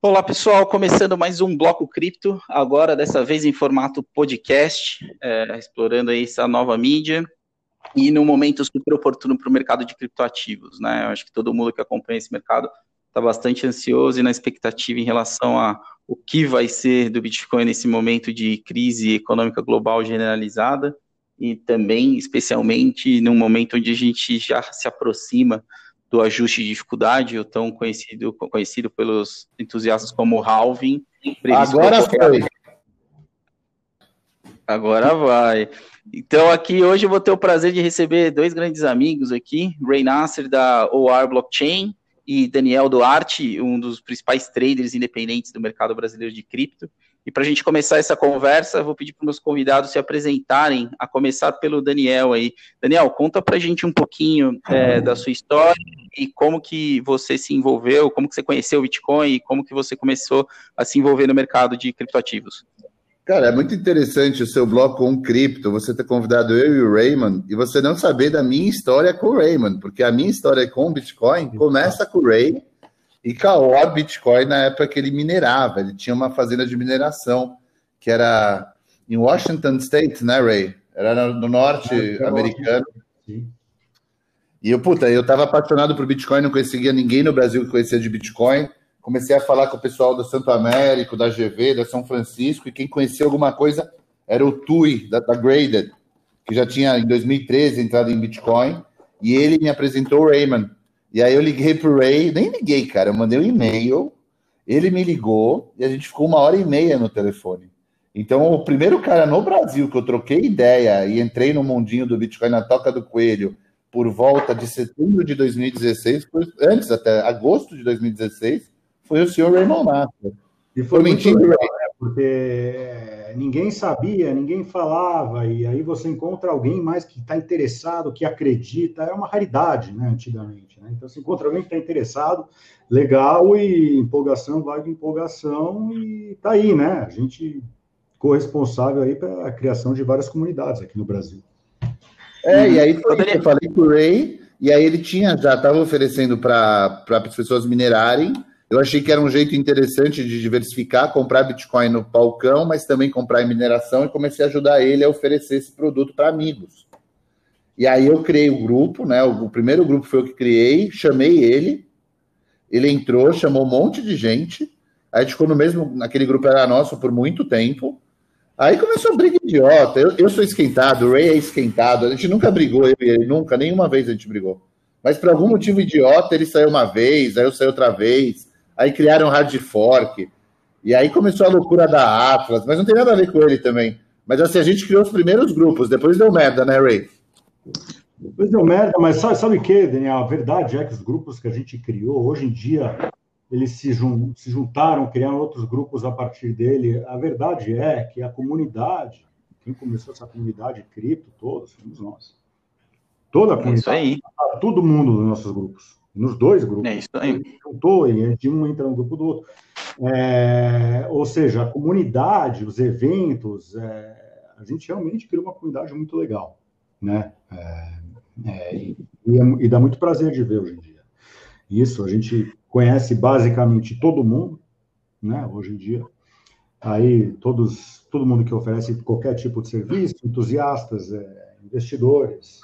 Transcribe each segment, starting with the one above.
Olá pessoal, começando mais um Bloco Cripto, agora dessa vez em formato podcast, é, explorando aí essa nova mídia e num momento super oportuno para o mercado de criptoativos, né? Eu acho que todo mundo que acompanha esse mercado está bastante ansioso e na expectativa em relação a o que vai ser do Bitcoin nesse momento de crise econômica global generalizada e também, especialmente, num momento onde a gente já se aproxima do ajuste de dificuldade, o tão conhecido, conhecido pelos entusiastas como halving. Agora foi. Agora vai. Então aqui hoje eu vou ter o prazer de receber dois grandes amigos aqui, Ray Nasser da OR Blockchain e Daniel Duarte, um dos principais traders independentes do mercado brasileiro de cripto. E para a gente começar essa conversa, vou pedir para os meus convidados se apresentarem, a começar pelo Daniel aí. Daniel, conta para a gente um pouquinho é, da sua história e como que você se envolveu, como que você conheceu o Bitcoin e como que você começou a se envolver no mercado de criptoativos. Cara, é muito interessante o seu blog com cripto, você ter convidado eu e o Raymond, e você não saber da minha história com o Raymond, porque a minha história com o Bitcoin começa com o Ray, e caô Bitcoin na época que ele minerava. Ele tinha uma fazenda de mineração que era em Washington State, né, Ray? Era no norte ah, americano. E eu, puta, eu tava apaixonado por Bitcoin, não conseguia ninguém no Brasil que conhecia de Bitcoin. Comecei a falar com o pessoal do Santo Américo, da GV, da São Francisco, e quem conhecia alguma coisa era o Tui, da, da Graded, que já tinha em 2013 entrado em Bitcoin, e ele me apresentou o Raymond, e aí eu liguei pro Ray, nem liguei, cara, eu mandei um e-mail, ele me ligou e a gente ficou uma hora e meia no telefone. Então, o primeiro cara no Brasil que eu troquei ideia e entrei no mundinho do Bitcoin na toca do coelho por volta de setembro de 2016, foi, antes até agosto de 2016, foi o senhor Raymond Massa. E foi, foi legal, né? Porque é, ninguém sabia, ninguém falava, e aí você encontra alguém mais que está interessado, que acredita, é uma raridade, né, antigamente. Né? Então, você encontra alguém que está interessado, legal, e empolgação vai de empolgação, e tá aí, né? A gente corresponsável aí para a criação de várias comunidades aqui no Brasil. É, e aí foi eu falei com o Ray, e aí ele tinha, já estava oferecendo para as pessoas minerarem, eu achei que era um jeito interessante de diversificar, comprar Bitcoin no palcão, mas também comprar em mineração e comecei a ajudar ele a oferecer esse produto para amigos. E aí eu criei o grupo, né? O primeiro grupo foi eu que criei, chamei ele, ele entrou, chamou um monte de gente, aí a gente ficou no mesmo, naquele grupo era nosso por muito tempo. Aí começou a briga idiota. Eu, eu sou esquentado, o Ray é esquentado. A gente nunca brigou, eu e ele, nunca, nenhuma vez a gente brigou. Mas por algum motivo idiota, ele saiu uma vez, aí eu saí outra vez. Aí criaram hard fork. E aí começou a loucura da Atlas, mas não tem nada a ver com ele também. Mas assim, a gente criou os primeiros grupos, depois deu merda, né, Ray? Depois deu merda, mas sabe, sabe o que, Daniel? A verdade é que os grupos que a gente criou, hoje em dia, eles se, jun se juntaram, criaram outros grupos a partir dele. A verdade é que a comunidade, quem começou essa comunidade cripto, todos, fomos nós. Toda a comunidade. É isso aí. Todo mundo nos nossos grupos nos dois grupos. É isso aí. Juntou e de um entra no grupo do outro. É, ou seja, a comunidade, os eventos, é, a gente realmente criou uma comunidade muito legal, né? É, é e, é, e, dá muito prazer de ver hoje em dia. Isso, a gente conhece basicamente todo mundo, né? Hoje em dia. Aí, todos, todo mundo que oferece qualquer tipo de serviço, entusiastas, é, investidores,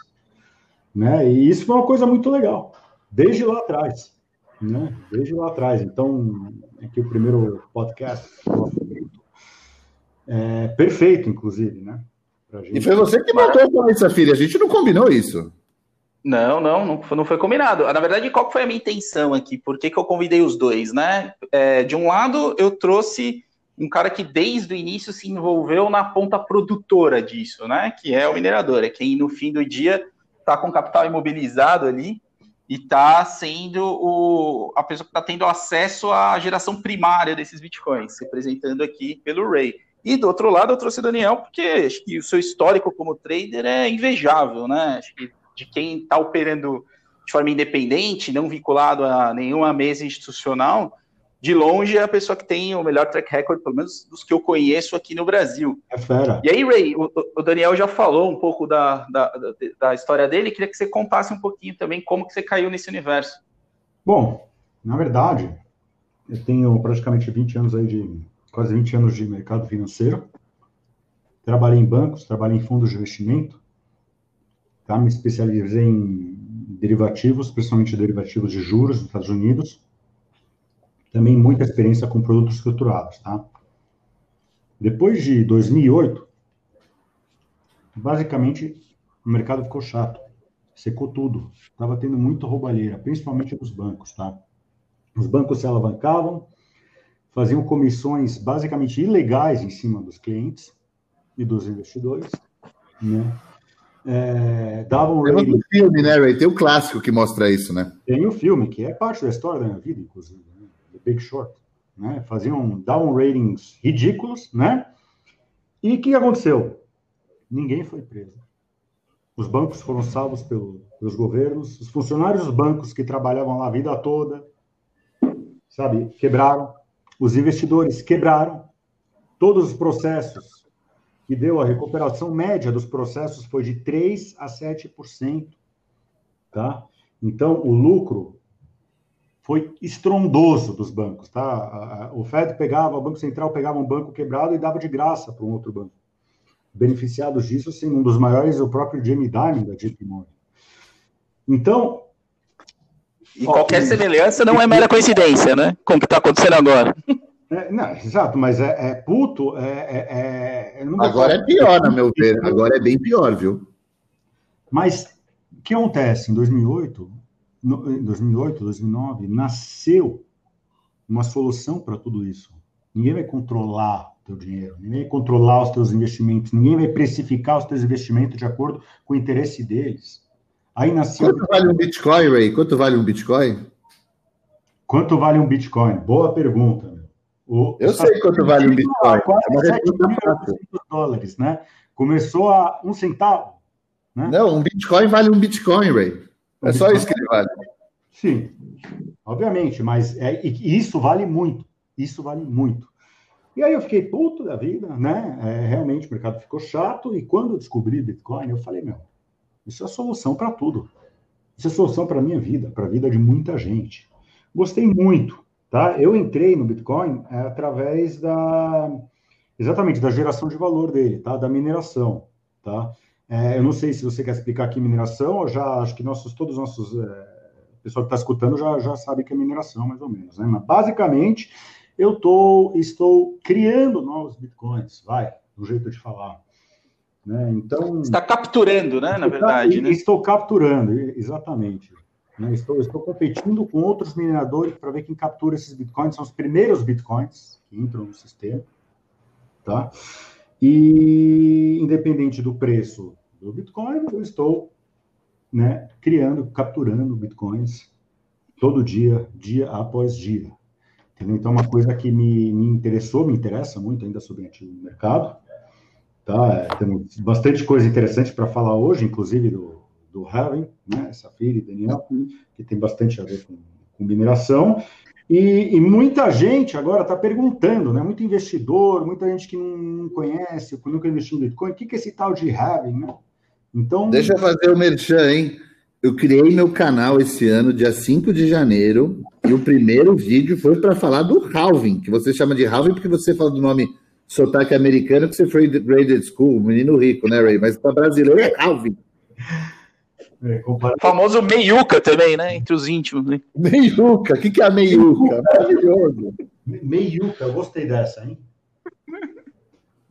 né? E isso foi uma coisa muito legal desde lá atrás, né? Desde lá atrás. Então, aqui o primeiro podcast é perfeito, inclusive, né? Gente... E foi você que matou com essa filha, a gente não combinou isso. Não, não, não foi, não foi combinado. Na verdade, qual foi a minha intenção aqui? Por que, que eu convidei os dois, né? É, de um lado, eu trouxe um cara que desde o início se envolveu na ponta produtora disso, né? Que é o minerador, é quem no fim do dia está com capital imobilizado ali e está sendo o, a pessoa que está tendo acesso à geração primária desses bitcoins, representando aqui pelo Ray. E do outro lado, eu trouxe o Daniel, porque acho que o seu histórico como trader é invejável, né? Acho que de quem está operando de forma independente, não vinculado a nenhuma mesa institucional, de longe é a pessoa que tem o melhor track record, pelo menos dos que eu conheço aqui no Brasil. É fera. E aí, Ray, o, o Daniel já falou um pouco da, da, da, história dele, queria que você contasse um pouquinho também como que você caiu nesse universo. Bom, na verdade, Eu tenho praticamente 20 anos aí de quase 20 anos de mercado financeiro. Trabalhei em bancos, trabalhei em fundos de investimento, tá? Me especializei em derivativos, principalmente derivativos de juros nos Estados Unidos. Também muita experiência com produtos estruturados, tá? Depois de 2008, basicamente o mercado ficou chato, secou tudo, estava tendo muito roubalheira, principalmente nos bancos, tá? Os bancos se alavancavam, faziam comissões basicamente ilegais em cima dos clientes e dos investidores, né? É, davam um. Tem um filme, né, Ray? Tem o clássico que mostra isso, né? Tem o filme, que é parte da história da minha vida, inclusive? The Big Short. Né? Faziam, davam ratings ridículos, né? E o que aconteceu? Ninguém foi preso. Os bancos foram salvos pelo, pelos governos, os funcionários dos bancos que trabalhavam lá a vida toda, sabe, quebraram. Os investidores quebraram. Todos os processos que deu a recuperação média dos processos foi de 3 a 7%, tá? Então, o lucro foi estrondoso dos bancos, tá? O Fed pegava, o Banco Central pegava um banco quebrado e dava de graça para um outro banco. Beneficiados disso, sim, um dos maiores, o próprio Jamie Dimon da JP Morgan. Então, e qualquer semelhança não é mera coincidência, né? Com o que está acontecendo agora. É, não, exato, mas é, é puto. É, é, é agora é pior, no meu ver. Agora é bem pior, viu? Mas o que acontece? Em 2008, no, em 2008, 2009, nasceu uma solução para tudo isso. Ninguém vai controlar o teu dinheiro, ninguém vai controlar os teus investimentos, ninguém vai precificar os teus investimentos de acordo com o interesse deles. Aí nasceu. Quanto vale um Bitcoin, Ray? Quanto vale um Bitcoin? Quanto vale um Bitcoin? Boa pergunta. O, Eu sei quanto vale um Bitcoin. Quase é 7.800 dólares, né? Começou a um centavo. Né? Não, um Bitcoin vale um Bitcoin, Ray. É só isso que vale. Sim, obviamente, mas é, isso vale muito. Isso vale muito. E aí eu fiquei puto da vida, né? É, realmente o mercado ficou chato. E quando eu descobri Bitcoin, eu falei, meu, isso é solução para tudo. Isso é solução para minha vida, para a vida de muita gente. Gostei muito, tá? Eu entrei no Bitcoin é, através da exatamente da geração de valor dele, tá? Da mineração, tá? É, eu não sei se você quer explicar aqui mineração, ou já acho que nossos todos os nossos é, pessoal que está escutando já já sabe que é mineração mais ou menos, né? Mas basicamente eu tô estou criando novos bitcoins, vai, do jeito de falar. Né? Então está capturando, né? Na verdade, né? Estou capturando, exatamente. Né? Estou, estou competindo com outros mineradores para ver quem captura esses bitcoins. São os primeiros bitcoins que entram no sistema, tá? E independente do preço do bitcoin, eu estou, né? Criando, capturando bitcoins todo dia, dia após dia. Entendeu? Então, uma coisa que me, me interessou, me interessa muito ainda sobre no mercado, Tá? É, temos bastante coisa interessante para falar hoje, inclusive do, do Heaven, né? Safira e Daniel, que tem bastante a ver com, com mineração. E, e, muita gente agora está perguntando, né? Muito investidor, muita gente que não conhece, que nunca investiu em Bitcoin, o que, que é esse tal de Heaven, né? Então. Deixa eu fazer o merchan, hein? Eu criei meu canal esse ano, dia 5 de janeiro, e o primeiro vídeo foi para falar do halving, que você chama de halving porque você fala do nome sotaque americano que você foi graded school, menino rico, né, Ray? Mas para brasileiro é Calvin. É, comparado... O famoso meiuca também, né? Entre os íntimos. Né? Meiuca, o que, que é a meiuca? Maravilhoso. Meiuca, eu gostei dessa, hein?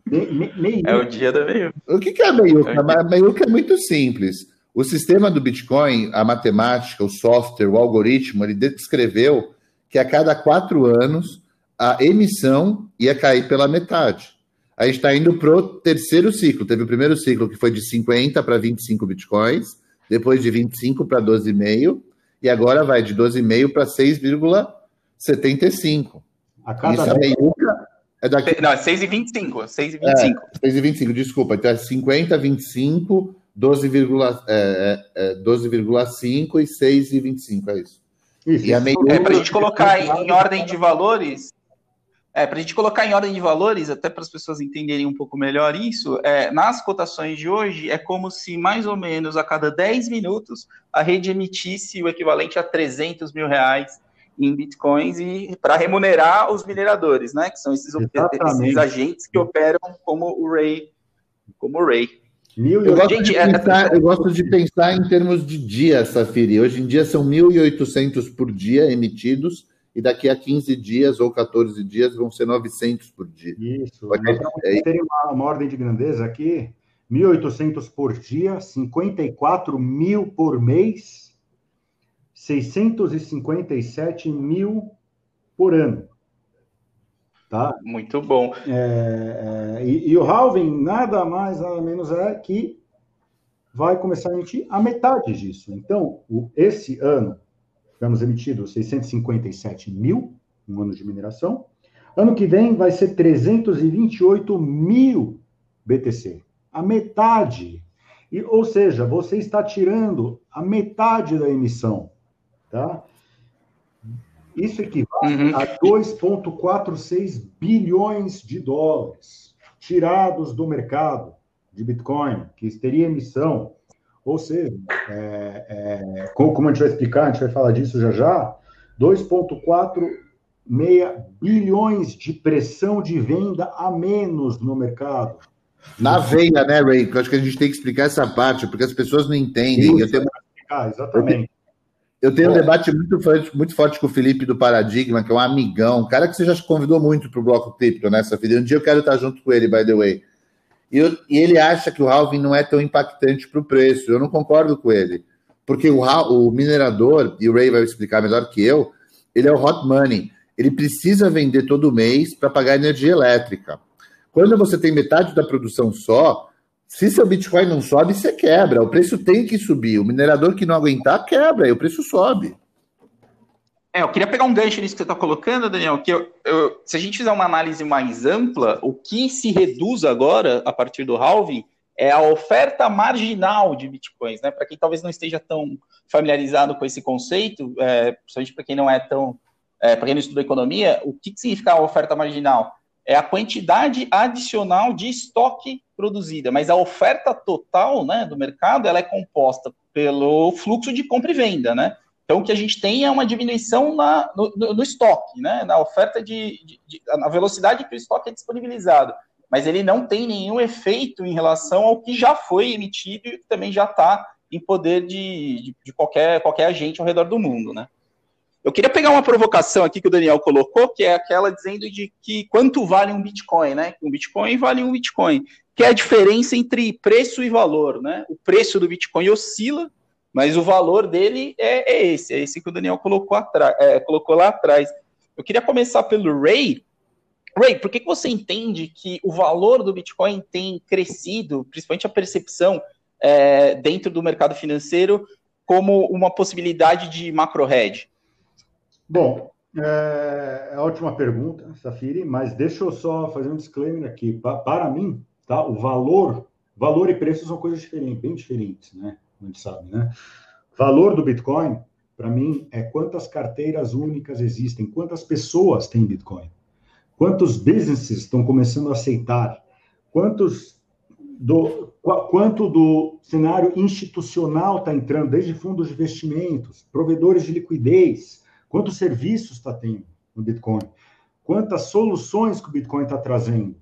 Me, me, é o dia da meiuca. O que, que é a meiuca? É a meiuca é muito simples. O sistema do Bitcoin, a matemática, o software, o algoritmo, ele descreveu que a cada quatro anos a emissão ia cair pela metade. A gente está indo para o terceiro ciclo. Teve o primeiro ciclo que foi de 50 para 25 bitcoins, depois de 25 para 12,5, e agora vai de 12,5 para 6,75. A cada Isso é meiuca. É daqui... Não, é 6,25. 6,25. É, 6,25, desculpa. Então é 50, 25, 12,5 é, é, 12 e 6,25. É isso. Isso, e a meiuca... É, para a gente colocar em, em ordem de valores, é, para a gente colocar em ordem de valores, até para as pessoas entenderem um pouco melhor isso, é, nas cotações de hoje, é como se mais ou menos a cada 10 minutos a rede emitisse o equivalente a 300 mil reais em bitcoins e para remunerar os mineradores, né? Que são esses, esses, agentes que operam como o Ray, como o Ray. Eu gosto, Gente, pensar, é... eu gosto, de pensar, em termos de dia, Safiri. Hoje em dia são 1.800 por dia emitidos e daqui a 15 dias ou 14 dias vão ser 900 por dia. Isso. Pode... É, ter uma, uma ordem de grandeza aqui, 1.800 por dia, 54 mil por mês, 657 mil por ano. Tá? Muito bom. É, é, e, e, o halving nada mais, nada menos é que vai começar a emitir a metade disso. Então, o, esse ano, tivemos emitido 657 mil, um ano de mineração. Ano que vem vai ser 328 mil BTC. A metade. E, ou seja, você está tirando a metade da emissão. Tá? Isso equivale uhum. a 2,46 bilhões de dólares tirados do mercado de Bitcoin, que teria emissão. Ou seja, é, é, como a gente vai explicar, a gente vai falar disso já já, 2,46 bilhões de pressão de venda a menos no mercado. Na veia, né, Ray? Eu acho que a gente tem que explicar essa parte, porque as pessoas não entendem. Isso, eu tenho... explicar, exatamente. Eu tenho um debate muito forte, muito forte com o Felipe do Paradigma, que é um amigão, um cara que você já convidou muito para o Bloco Cripto nessa vida. Um dia eu quero estar junto com ele, by the way. E, eu, e ele acha que o halving não é tão impactante para o preço. Eu não concordo com ele. Porque o, o minerador, e o Ray vai explicar melhor que eu, ele é o hot money. Ele precisa vender todo mês para pagar energia elétrica. Quando você tem metade da produção só, se seu Bitcoin não sobe, você quebra. O preço tem que subir. O minerador que não aguentar, quebra e o preço sobe. É, eu queria pegar um gancho nisso que você está colocando, Daniel, que eu, eu, se a gente fizer uma análise mais ampla, o que se reduz agora, a partir do halving, é a oferta marginal de bitcoins, né? Para quem talvez não esteja tão familiarizado com esse conceito, é, principalmente para quem não é tão, é, para quem não estuda economia, o que, que significa a oferta marginal? é a quantidade adicional de estoque produzida, mas a oferta total né, do mercado ela é composta pelo fluxo de compra e venda, né? Então, o que a gente tem é uma diminuição na, no, no estoque, né? na oferta de, de, de, na velocidade que o estoque é disponibilizado. Mas ele não tem nenhum efeito em relação ao que já foi emitido e também já está em poder de, de, qualquer, qualquer agente ao redor do mundo. Né? Eu queria pegar uma provocação aqui que o Daniel colocou, que é aquela dizendo de que quanto vale um Bitcoin, né? Um Bitcoin vale um Bitcoin, que é a diferença entre preço e valor, né? O preço do Bitcoin oscila, mas o valor dele é, é esse, é esse que o Daniel colocou, é, colocou lá atrás. Eu queria começar pelo Ray. Ray, por que, que você entende que o valor do Bitcoin tem crescido, principalmente a percepção é, dentro do mercado financeiro, como uma possibilidade de macro hedge? Bom, é, é a última pergunta, Safiri, mas deixa eu só fazer um disclaimer aqui. Pa, para mim, tá, o valor, valor e preço são coisas diferentes, bem diferentes, né? A gente sabe, né? Valor do Bitcoin, para mim, é quantas carteiras únicas existem, quantas pessoas têm Bitcoin, quantos businesses estão começando a aceitar, quantos do, quanto do cenário institucional está entrando, desde fundos de investimentos, provedores de liquidez, Quantos serviços está tendo no Bitcoin? Quantas soluções que o Bitcoin está trazendo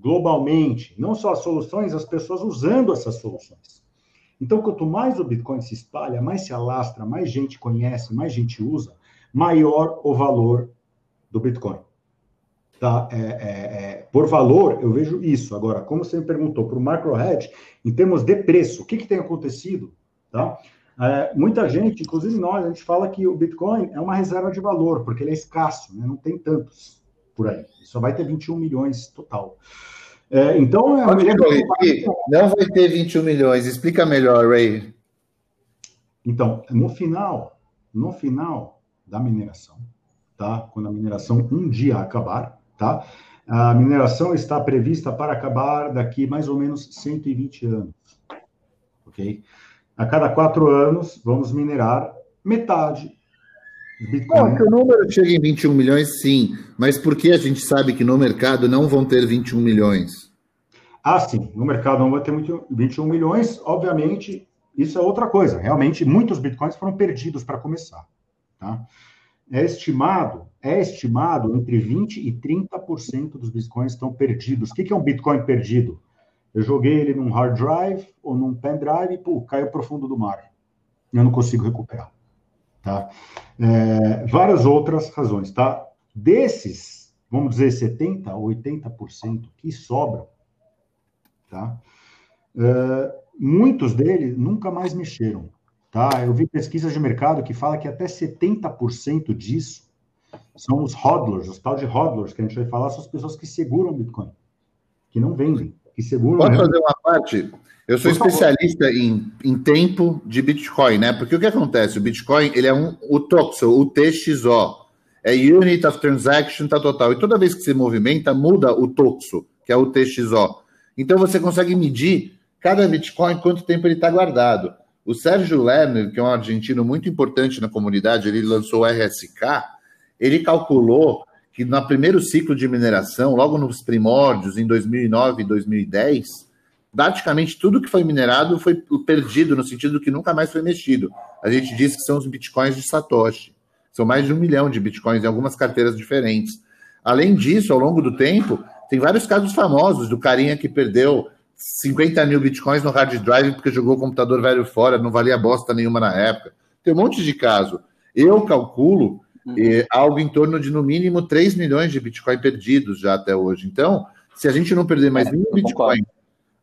globalmente? Não só as soluções, as pessoas usando essas soluções. Então, quanto mais o Bitcoin se espalha, mais se alastra, mais gente conhece, mais gente usa, maior o valor do Bitcoin. Tá? É, é, é, por valor, eu vejo isso. Agora, como você me perguntou, para o macro hedge, em termos de preço, o que, que tem acontecido? Tá? É, muita gente, inclusive nós, a gente fala que o Bitcoin é uma reserva de valor, porque ele é escasso, né? não tem tantos por aí. Só vai ter 21 milhões total. É, então, é não vai ter 21 milhões. Explica melhor, Ray. Então, no final, no final da mineração, tá? Quando a mineração um dia acabar, tá? A mineração está prevista para acabar daqui mais ou menos 120 anos, ok? A cada quatro anos, vamos minerar metade Bitcoin. Não, que o número chega em 21 milhões, sim. Mas por que a gente sabe que no mercado não vão ter 21 milhões? Ah, sim. No mercado não vai ter 21 milhões. Obviamente, isso é outra coisa. Realmente, muitos bitcoins foram perdidos para começar. Tá? é estimado, é estimado entre 20% e 30% dos bitcoins estão perdidos. O que é um bitcoin perdido? Eu joguei ele num hard drive ou num pendrive e, pô, caiu pro fundo do mar. Eu não consigo recuperar. Tá? É, várias outras razões, tá? Desses, vamos dizer, 70%, 80% que sobram, tá? É, muitos deles nunca mais mexeram. Tá? Eu vi pesquisas de mercado que fala que até 70% disso são os hodlers, os tal de hodlers, que a gente vai falar, são as pessoas que seguram o Bitcoin, que não vendem, que seguram. Pode fazer uma parte? Eu sou especialista em, em tempo de Bitcoin, né? Porque o que acontece? O Bitcoin, ele é um, o TOXO, o TXO, é Unit of Transaction, tá total. E toda vez que você movimenta, muda o TOXO, que é o TXO. Então você consegue medir cada Bitcoin quanto tempo ele está guardado. O Sérgio Lerner, que é um argentino muito importante na comunidade, ele lançou o RSK, ele calculou que no primeiro ciclo de mineração, logo nos primórdios, em 2009 e 2010, praticamente tudo que foi minerado foi perdido, no sentido que nunca mais foi mexido. A gente diz que são os bitcoins de Satoshi. São mais de um milhão de bitcoins em algumas carteiras diferentes. Além disso, ao longo do tempo, tem vários casos famosos do carinha que perdeu 50 mil bitcoins no hard drive porque jogou o computador velho fora, não valia bosta nenhuma na época. Tem um monte de caso. Eu calculo uhum. eh, algo em torno de, no mínimo, 3 milhões de bitcoin perdidos já até hoje. Então, se a gente não perder mais é, nenhum bitcoin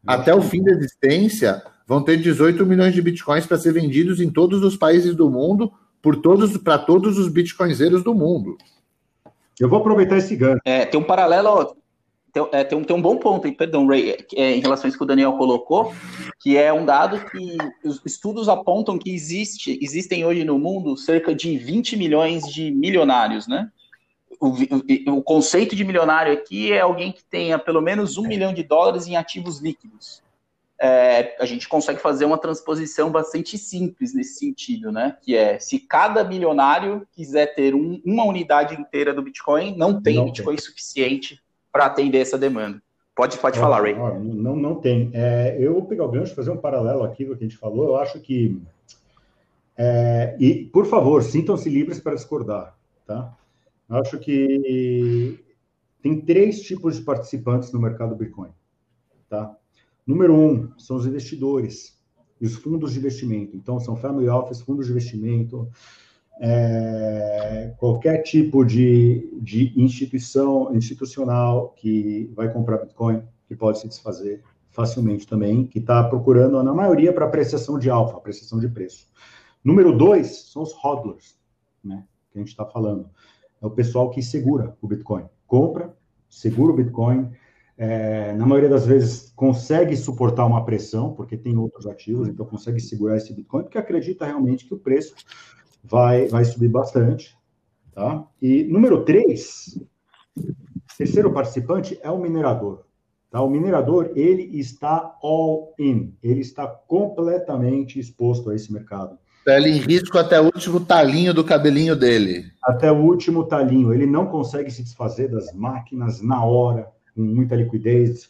até o fim da existência, vão ter 18 milhões de bitcoins para ser vendidos em todos os países do mundo, por todos para todos os bitcoinzeiros do mundo. Eu vou aproveitar esse gancho. É, tem um paralelo tem, é, tem, um, tem um bom ponto, perdão, Ray, é, em relação a isso que o Daniel colocou, que é um dado que os estudos apontam que existe, existem hoje no mundo cerca de 20 milhões de milionários, né? O, o, o conceito de milionário aqui é alguém que tenha pelo menos um milhão de dólares em ativos líquidos. É, a gente consegue fazer uma transposição bastante simples nesse sentido, né? Que é se cada milionário quiser ter um, uma unidade inteira do Bitcoin, não tem não Bitcoin tem. suficiente para atender essa demanda. Pode, pode falar, Ray. Não, não tem. É, eu vou pegar o gancho, fazer um paralelo aqui do que a gente falou. Eu acho que. É, e, por favor, sintam-se livres para discordar. Tá? Eu acho que tem três tipos de participantes no mercado Bitcoin. Tá? Número um são os investidores e os fundos de investimento. Então, são family office, fundos de investimento, é, qualquer tipo de, de instituição institucional que vai comprar Bitcoin, que pode se desfazer facilmente também, que está procurando, na maioria, para apreciação de alfa, apreciação de preço. Número dois são os hodlers, né, que a gente está falando. É o pessoal que segura o Bitcoin. Compra, segura o Bitcoin, é, na maioria das vezes consegue suportar uma pressão, porque tem outros ativos, então consegue segurar esse Bitcoin, porque acredita realmente que o preço vai, vai subir bastante. Tá? E número três, terceiro participante é o minerador. Tá? O minerador, ele está all in, ele está completamente exposto a esse mercado. Pele em risco até o último talinho do cabelinho dele. Até o último talinho. Ele não consegue se desfazer das máquinas na hora, com muita liquidez,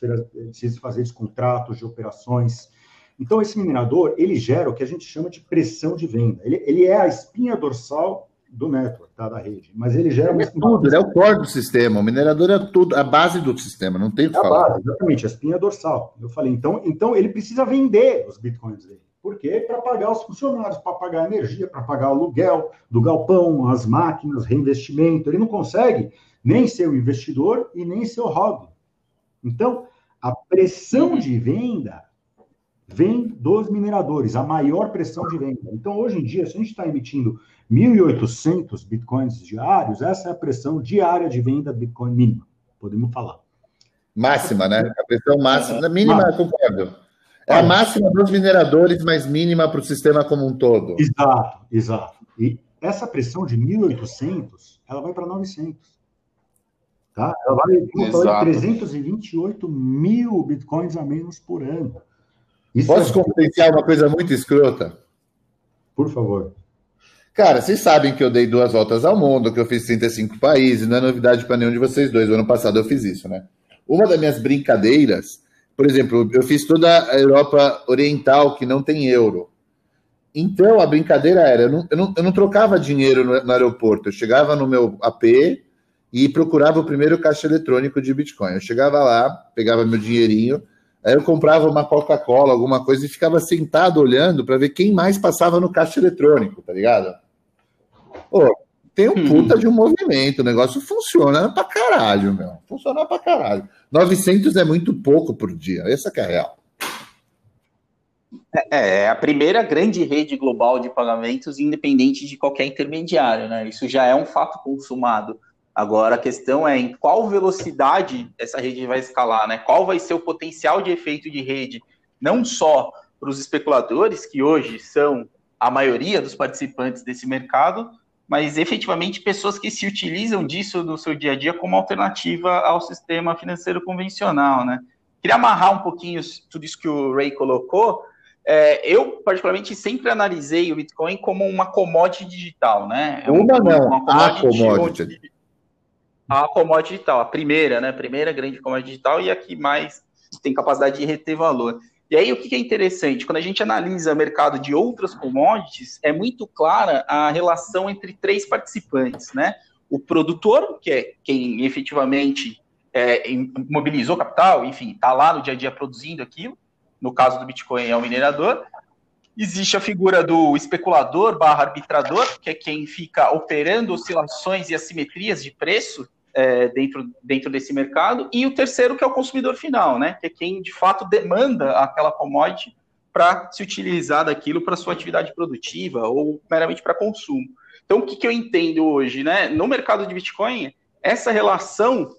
se desfazer de contratos, de operações. Então, esse minerador, ele gera o que a gente chama de pressão de venda. Ele, ele é a espinha dorsal do network, tá, da rede, mas ele gera... É tudo, ele é o core do sistema, o minerador é tudo, a base do sistema, não tem o que é falar. Base, exatamente, a espinha dorsal. Eu falei, então, então ele precisa vender os bitcoins dele. Por quê? Para pagar os funcionários, para pagar a energia, para pagar o aluguel do galpão, as máquinas, reinvestimento. Ele não consegue nem ser o investidor e nem ser o hobby. Então, a pressão de venda vem dos mineradores, a maior pressão de venda. Então, hoje em dia, se a gente está emitindo 1.800 bitcoins diários, essa é a pressão diária de venda Bitcoin mínima, podemos falar. Máxima, né? A pressão máxima, mínima, máxima. concordo. É a máxima dos mineradores, mas mínima para o sistema como um todo. Exato, exato. E essa pressão de 1.800, ela vai para 900. Tá? Ela vai para 328 mil bitcoins a menos por ano. Isso Posso é... confidenciar uma coisa muito escrota? Por favor. Cara, vocês sabem que eu dei duas voltas ao mundo, que eu fiz 35 países, não é novidade para nenhum de vocês dois. O ano passado eu fiz isso, né? Uma das minhas brincadeiras, por exemplo, eu fiz toda a Europa Oriental, que não tem euro. Então a brincadeira era: eu não, eu não, eu não trocava dinheiro no, no, aeroporto, eu chegava no meu AP e procurava o primeiro caixa eletrônico de Bitcoin. Eu chegava lá, pegava meu dinheirinho, aí eu comprava uma Coca-Cola, alguma coisa, e ficava sentado olhando para ver quem mais passava no caixa eletrônico, tá ligado? Pô, tem um puta de um movimento, o negócio funciona pra caralho, meu. Funciona pra caralho. 900 é muito pouco por dia, essa que é a real. É, é a primeira grande rede global de pagamentos, independente de qualquer intermediário, né? Isso já é um fato consumado. Agora a questão é em qual velocidade essa rede vai escalar, né? Qual vai ser o potencial de efeito de rede, não só para os especuladores, que hoje são a maioria dos participantes desse mercado, mas efetivamente pessoas que se utilizam disso no seu dia a dia como alternativa ao sistema financeiro convencional, né? Queria amarrar um pouquinho tudo isso que o Ray colocou. É, eu, particularmente, sempre analisei o Bitcoin como uma commodity digital, né? É uma, não, uma commodity. A commodity. A commodity digital, a primeira, né? A primeira grande commodity digital e a que mais tem capacidade de reter valor. E aí, o que é interessante? Quando a gente analisa o mercado de outras commodities, é muito clara a relação entre três participantes, né? O produtor, que é quem efetivamente é, mobilizou capital, enfim, está lá no dia a dia produzindo aquilo. No caso do Bitcoin, é o minerador. Existe a figura do especulador barra arbitrador, que é quem fica operando oscilações e assimetrias de preço é, dentro, dentro desse mercado, e o terceiro, que é o consumidor final, né? Que é quem de fato demanda aquela commodity para se utilizar daquilo para sua atividade produtiva ou meramente para consumo. Então, o que, que eu entendo hoje, né? No mercado de Bitcoin, essa relação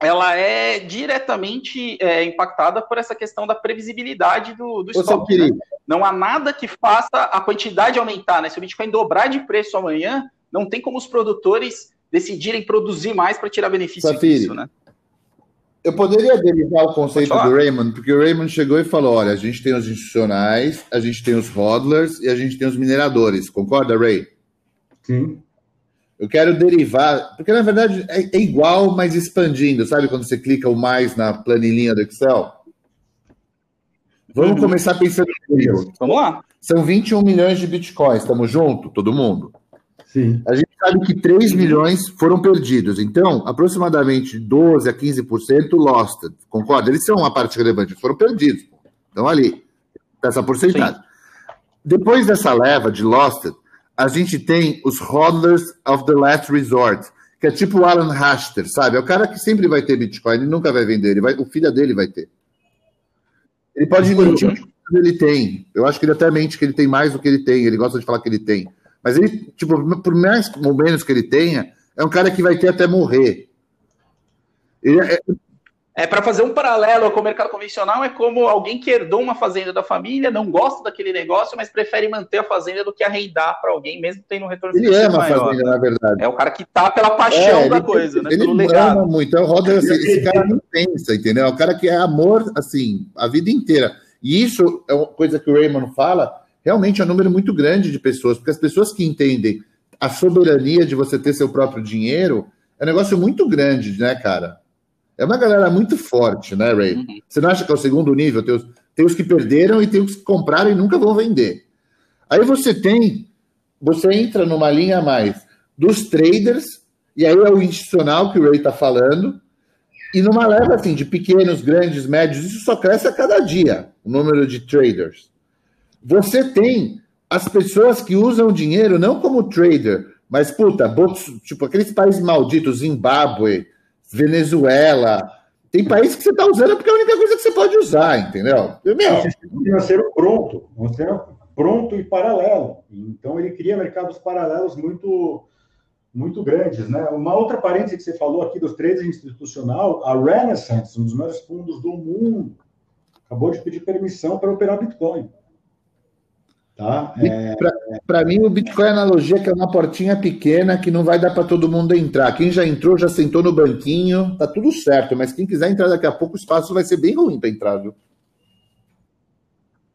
ela é diretamente é, impactada por essa questão da previsibilidade do, do estoque. Né? Não há nada que faça a quantidade aumentar. Né? Se o Bitcoin dobrar de preço amanhã, não tem como os produtores decidirem produzir mais para tirar benefício Safiri, disso, né? Eu poderia derivar o conceito do Raymond, porque o Raymond chegou e falou: olha, a gente tem os institucionais, a gente tem os hodlers e a gente tem os mineradores. Concorda, Ray? Sim. Eu quero derivar, porque na verdade é, é igual, mas expandindo. Sabe quando você clica o mais na planilhinha do Excel? Vamos uhum. começar pensando comigo. Vamos lá. São 21 milhões de bitcoins. Estamos juntos, todo mundo? Sim. A gente sabe que 3 milhões foram perdidos. Então, aproximadamente 12 a 15% lost. Concorda? Eles são uma parte relevante, foram perdidos. Então, ali, essa porcentagem. Sim. Depois dessa leva de lost, a gente tem os hodlers of the last resort, que é tipo o Alan Haster, sabe? É o cara que sempre vai ter Bitcoin e nunca vai vender. Ele vai, o filho dele vai ter. Ele pode mentir que ele tem. Eu acho que ele até mente que ele tem mais do que ele tem. Ele gosta de falar que ele tem. Mas ele, tipo, por mais ou menos que ele tenha, é um cara que vai ter até morrer. Ele é, é para fazer um paralelo com o mercado convencional, é como alguém que herdou uma fazenda da família, não gosta daquele negócio, mas prefere manter a fazenda do que arrendar para alguém, mesmo tendo um retorno Ele ama a fazenda, na verdade. É o cara que tá pela paixão é, da coisa, né? Ele pelo legado. ama muito. Então, roda, assim, esse cara não pensa, entendeu? É o cara que é amor, assim, a vida inteira. E isso é uma coisa que o Raymond fala, realmente é um número muito grande de pessoas, porque as pessoas que entendem a soberania de você ter seu próprio dinheiro é um negócio muito grande, né, cara? É uma galera muito forte, né, Ray? Uhum. Você não acha que é o segundo nível? Tem os, tem os que perderam e tem os que compraram e nunca vão vender. Aí você tem, você entra numa linha a mais dos traders, e aí é o institucional que o Ray está falando, e numa leva assim de pequenos, grandes, médios, isso só cresce a cada dia, o número de traders. Você tem as pessoas que usam dinheiro não como trader, mas puta, tipo aqueles países malditos, Zimbábue, Venezuela. Tem país que você está usando porque é a única coisa que você pode usar, entendeu? Meu. Um financeiro pronto, um financeiro pronto e paralelo. Então ele cria mercados paralelos muito muito grandes, né? Uma outra parêntese que você falou aqui dos trades institucional, a Renaissance, um dos maiores fundos do mundo, acabou de pedir permissão para operar Bitcoin. Tá? É... Para mim, o Bitcoin é analogia que é uma portinha pequena que não vai dar para todo mundo entrar. Quem já entrou, já sentou no banquinho, tá tudo certo, mas quem quiser entrar daqui a pouco, o espaço vai ser bem ruim para entrar, viu?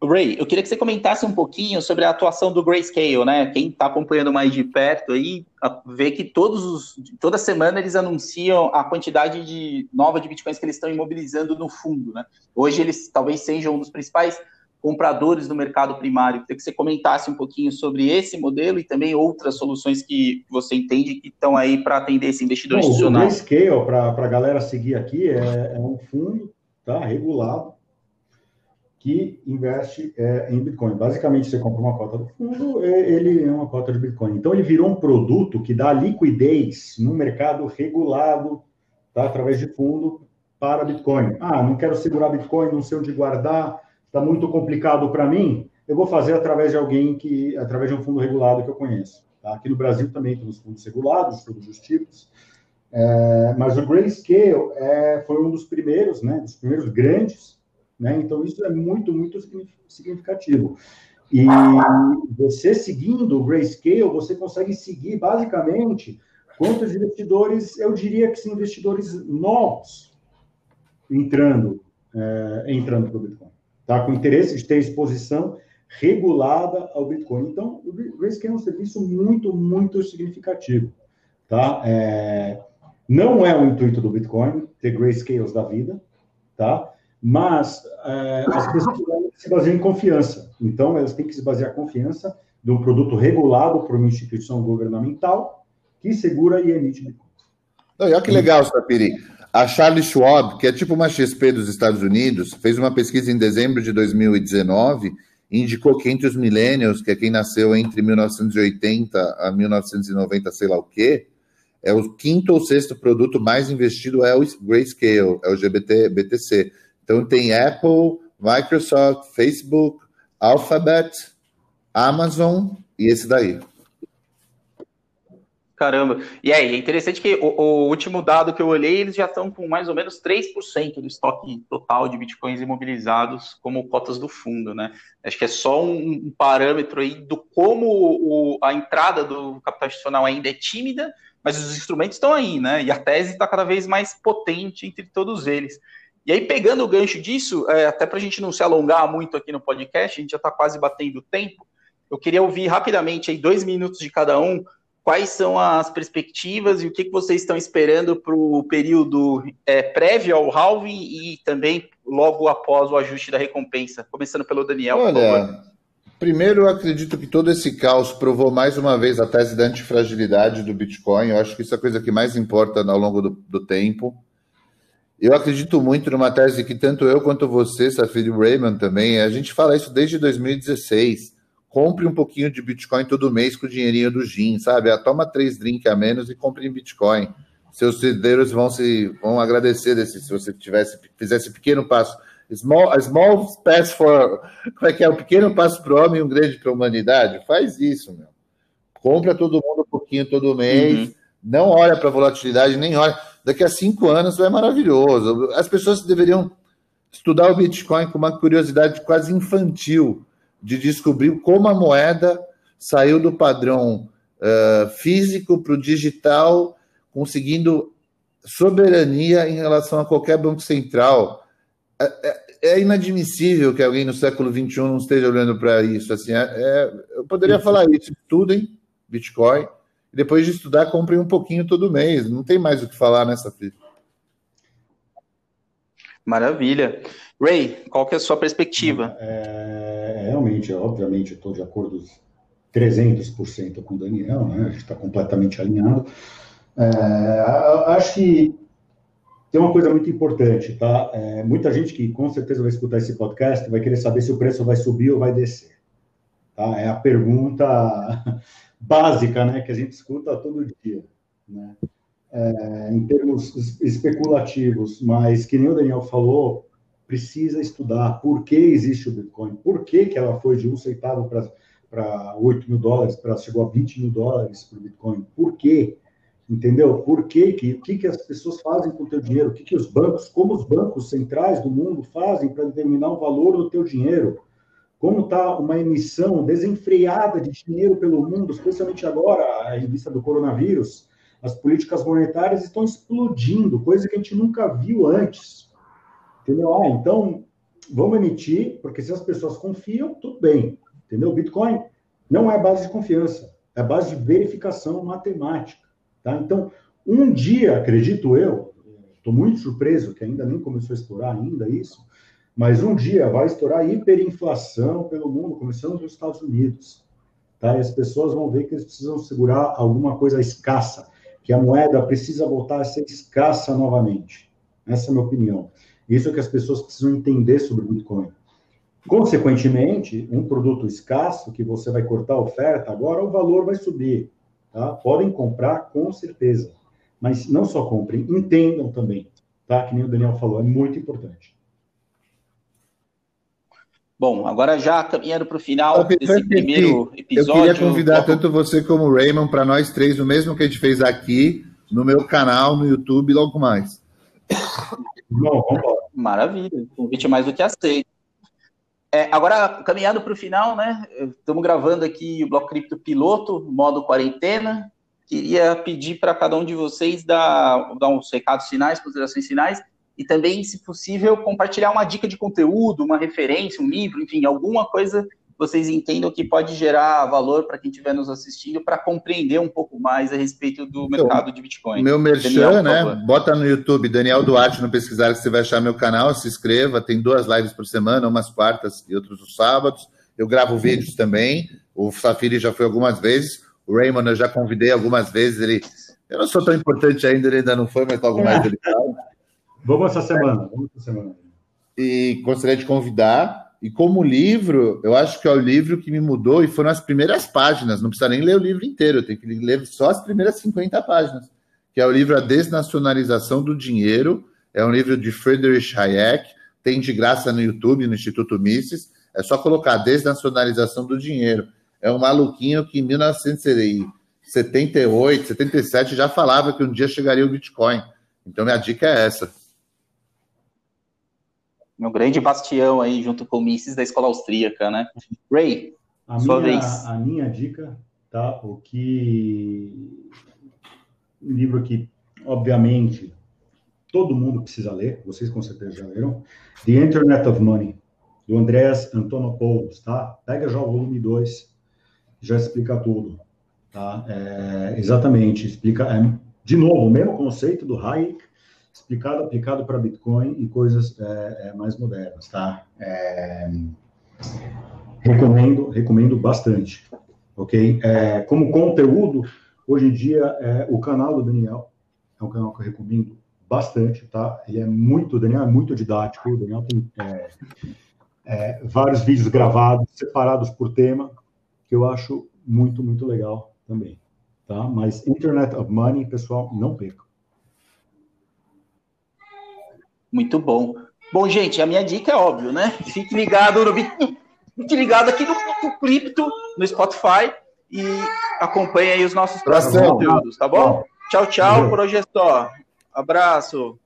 Ray, eu queria que você comentasse um pouquinho sobre a atuação do Grayscale, né? Quem está acompanhando mais de perto aí, vê que todos os, toda semana eles anunciam a quantidade de nova de bitcoins que eles estão imobilizando no fundo, né? Hoje eles talvez sejam um dos principais compradores no mercado primário. Queria que você comentasse um pouquinho sobre esse modelo e também outras soluções que você entende que estão aí para atender esse investidor Bom, institucional. O Scale, para a galera seguir aqui, é, é, um fundo tá, regulado que investe é, em Bitcoin. Basicamente, você compra uma cota do fundo, é, ele é uma cota de Bitcoin. Então, ele virou um produto que dá liquidez no mercado regulado, tá, através de fundo, para Bitcoin. Ah, não quero segurar Bitcoin, não sei onde guardar, está muito complicado para mim, eu vou fazer através de alguém que, através de um fundo regulado que eu conheço. Tá? Aqui no Brasil também temos fundos regulados, todos os tipos, é, mas o Grayscale é, foi um dos primeiros, né, dos primeiros grandes, né, então isso é muito, muito significativo. E você seguindo o Grayscale, você consegue seguir basicamente quantos investidores, eu diria que são investidores novos entrando, é, entrando para o Bitcoin tá? com interesse de ter exposição regulada ao Bitcoin. Então, o Grayscale é um serviço muito, muito significativo. Tá? É, não é o intuito do Bitcoin ter grayscales da vida, tá? mas é, as pessoas se baseiam em confiança. Então, elas têm que se basear em confiança de um produto regulado por uma instituição governamental que segura e emite Bitcoin. Olha que legal, Sapiri. A Charles Schwab, que é tipo uma XP dos Estados Unidos, fez uma pesquisa em dezembro de 2019 e indicou que entre os millennials, que é quem nasceu entre 1980 a 1990, sei lá o quê, é o quinto ou sexto produto mais investido é o Grayscale, é o GBT, BTC. Então tem Apple, Microsoft, Facebook, Alphabet, Amazon e esse daí. Caramba. E aí, é interessante que o, o, último dado que eu olhei, eles já estão com mais ou menos 3% do estoque total de bitcoins imobilizados como cotas do fundo, né? Acho que é só um, um parâmetro aí do como o, a entrada do capital institucional ainda é tímida, mas os instrumentos estão aí, né? E a tese está cada vez mais potente entre todos eles. E aí, pegando o gancho disso, é, até para a gente não se alongar muito aqui no podcast, a gente já está quase batendo o tempo, eu queria ouvir rapidamente aí dois minutos de cada um quais são as perspectivas e o que, que vocês estão esperando para o período é, prévio ao halving e também logo após o ajuste da recompensa? Começando pelo Daniel, Olha, Primeiro, eu acredito que todo esse caos provou mais uma vez a tese da antifragilidade do Bitcoin. Eu acho que isso é a coisa que mais importa ao longo do, do tempo. Eu acredito muito numa tese que tanto eu quanto você, Safir Raymond também, a gente fala isso desde 2016 compre um pouquinho de Bitcoin todo mês com o dinheirinho do GIN, sabe? Ah, toma três drinks a menos e compre em Bitcoin. Seus herdeiros vão se vão agradecer desse, se você tivesse fizesse pequeno passo. Small, small pass for. Como é que é? Um pequeno passo para o homem e um grande para a humanidade? Faz isso, meu. Compra todo mundo um pouquinho todo mês. Uhum. Não olha para a volatilidade, nem olha. Daqui a cinco anos vai maravilhoso. As pessoas deveriam estudar o Bitcoin com uma curiosidade quase infantil de descobrir como a moeda saiu do padrão uh, físico para o digital, conseguindo soberania em relação a qualquer banco central. É, é, é inadmissível que alguém no século XXI não esteja olhando para isso. Assim, é, é, eu poderia falar isso: estudem Bitcoin, e depois de estudar, comprem um pouquinho todo mês. Não tem mais o que falar nessa fita. Maravilha. Ray, qual que é a sua perspectiva? É, realmente, obviamente, estou de acordo 300% com o Daniel, né? a gente está completamente alinhado. É, acho que tem uma coisa muito importante, tá? É, muita gente que com certeza vai escutar esse podcast vai querer saber se o preço vai subir ou vai descer. Tá? É a pergunta básica, né, que a gente escuta todo dia, né? É, em termos especulativos, mas que nem o Daniel falou, precisa estudar por que existe o Bitcoin, por que, que ela foi de um centavo para 8 mil dólares, para chegou a 20 mil dólares para o Bitcoin, por quê? Entendeu? Por quê? Que, o que, que as pessoas fazem com o teu dinheiro? O que, que os bancos, como os bancos centrais do mundo fazem para determinar o valor do teu dinheiro? Como está uma emissão desenfreada de dinheiro pelo mundo, especialmente agora, em vista do coronavírus, as políticas monetárias estão explodindo, coisa que a gente nunca viu antes. Entendeu? Ah, então vamos emitir, porque se as pessoas confiam, tudo bem. Entendeu? Bitcoin não é base de confiança, é base de verificação matemática. Tá? Então, um dia, acredito eu, estou muito surpreso que ainda nem começou a explorar ainda isso, Mas um dia vai estourar hiperinflação pelo mundo, começando nos Estados Unidos. Tá? E as pessoas vão ver que eles precisam segurar alguma coisa escassa, que a moeda precisa voltar a ser escassa novamente. Essa é a minha opinião. Isso é que as pessoas precisam entender sobre o Bitcoin. Consequentemente, um produto escasso que você vai cortar a oferta, agora o valor vai subir. Tá? Podem comprar com certeza. Mas não só comprem, entendam também. Tá? Que nem o Daniel falou, é muito importante. Bom, agora já caminhando para o final desse primeiro episódio. Eu queria convidar tanto você como o Raymond para nós três, o mesmo que a gente fez aqui, no meu canal, no YouTube e logo mais. Não, Maravilha, convite mais do que aceito. É, agora, caminhando para o final, né? Estamos gravando aqui o Bloco Cripto Piloto, modo quarentena. Queria pedir para cada um de vocês dar, dar uns recados finais, considerações finais, e também, se possível, compartilhar uma dica de conteúdo, uma referência, um livro, enfim, alguma coisa vocês entendam que pode gerar valor para quem estiver nos assistindo para compreender um pouco mais a respeito do então, mercado de Bitcoin. Meu merchan, né? Bota no YouTube Daniel Duarte no pesquisar que você vai achar meu canal, se inscreva, tem duas lives por semana, umas quartas e outras os sábados. Eu gravo vídeos também. O Safiri já foi algumas vezes. O Raymond eu já convidei algumas vezes. Ele, eu não sou tão importante ainda, ele ainda não foi, mas logo mais ele Vamos essa semana. Vamos essa semana. E gostaria de convidar e como livro, eu acho que é o livro que me mudou e foram as primeiras páginas. Não precisa nem ler o livro inteiro, tenho que ler só as primeiras 50 páginas. Que é o livro A Desnacionalização do Dinheiro. É um livro de Friedrich Hayek. Tem de graça no YouTube, no Instituto Mises. É só colocar Desnacionalização do Dinheiro. É um maluquinho que em 1978, 77 já falava que um dia chegaria o Bitcoin. Então minha dica é essa um grande bastião aí junto com o Mises da escola austríaca, né? Ray, a sua minha, vez. A minha dica, tá? O que um livro que, obviamente, todo mundo precisa ler, vocês com certeza já leram, The Internet of Money, do Andreas Antonopoulos, tá? Pega já o volume 2, já explica tudo, tá? É, exatamente, explica, é, de novo, o mesmo conceito do Hayek, explicado, aplicado para Bitcoin e coisas é, é, mais modernas, tá? É, recomendo, recomendo bastante, ok? É, como conteúdo, hoje em dia, é, o canal do Daniel é um canal que eu recomendo bastante, tá? Ele é muito, Daniel é muito didático, o Daniel tem é, vários vídeos gravados, separados por tema, que eu acho muito, muito legal também, tá? Mas Internet of Money, pessoal, não percam. Muito bom. Bom, gente, a minha dica é óbvio, né? Fique ligado no Fique ligado aqui no, no Cripto, no Spotify e acompanhe aí os nossos próximos conteúdos, tá bom? Tchau, tchau, por hoje é só. Abraço.